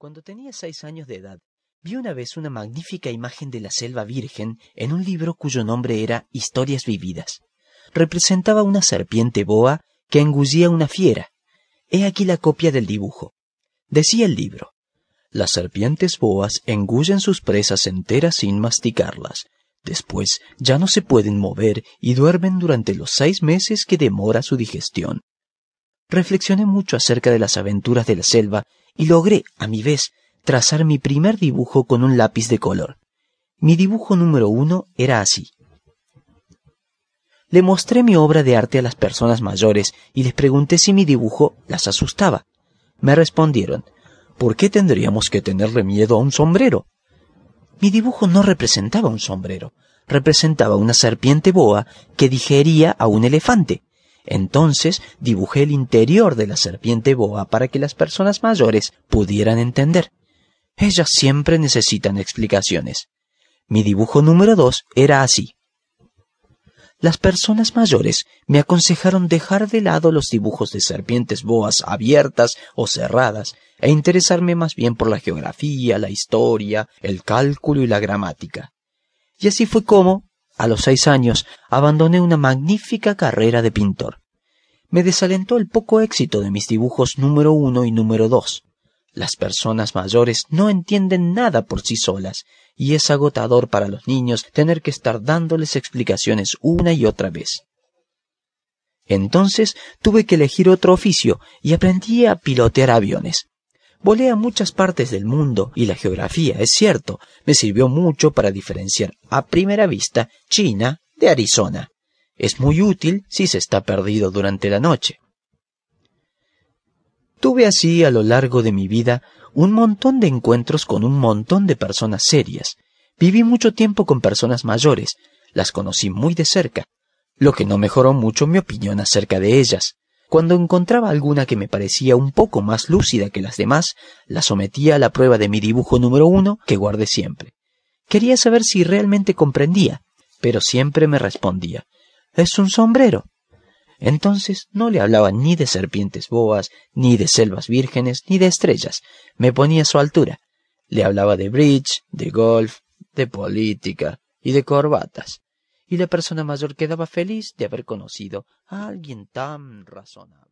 Cuando tenía seis años de edad, vi una vez una magnífica imagen de la selva virgen en un libro cuyo nombre era Historias vividas. Representaba una serpiente boa que engullía una fiera. He aquí la copia del dibujo. Decía el libro, las serpientes boas engullen sus presas enteras sin masticarlas. Después ya no se pueden mover y duermen durante los seis meses que demora su digestión. Reflexioné mucho acerca de las aventuras de la selva y logré, a mi vez, trazar mi primer dibujo con un lápiz de color. Mi dibujo número uno era así. Le mostré mi obra de arte a las personas mayores y les pregunté si mi dibujo las asustaba. Me respondieron, ¿por qué tendríamos que tenerle miedo a un sombrero? Mi dibujo no representaba un sombrero, representaba una serpiente boa que digería a un elefante. Entonces dibujé el interior de la serpiente boa para que las personas mayores pudieran entender. Ellas siempre necesitan explicaciones. Mi dibujo número dos era así. Las personas mayores me aconsejaron dejar de lado los dibujos de serpientes boas abiertas o cerradas e interesarme más bien por la geografía, la historia, el cálculo y la gramática. Y así fue como, a los seis años, abandoné una magnífica carrera de pintor. Me desalentó el poco éxito de mis dibujos número uno y número dos. Las personas mayores no entienden nada por sí solas, y es agotador para los niños tener que estar dándoles explicaciones una y otra vez. Entonces tuve que elegir otro oficio y aprendí a pilotear aviones. Volé a muchas partes del mundo y la geografía, es cierto, me sirvió mucho para diferenciar a primera vista China de Arizona. Es muy útil si se está perdido durante la noche. Tuve así a lo largo de mi vida un montón de encuentros con un montón de personas serias. Viví mucho tiempo con personas mayores, las conocí muy de cerca, lo que no mejoró mucho mi opinión acerca de ellas. Cuando encontraba alguna que me parecía un poco más lúcida que las demás, la sometía a la prueba de mi dibujo número uno, que guardé siempre. Quería saber si realmente comprendía, pero siempre me respondía Es un sombrero. Entonces no le hablaba ni de serpientes boas, ni de selvas vírgenes, ni de estrellas. Me ponía a su altura. Le hablaba de bridge, de golf, de política y de corbatas y la persona mayor quedaba feliz de haber conocido a alguien tan razonable.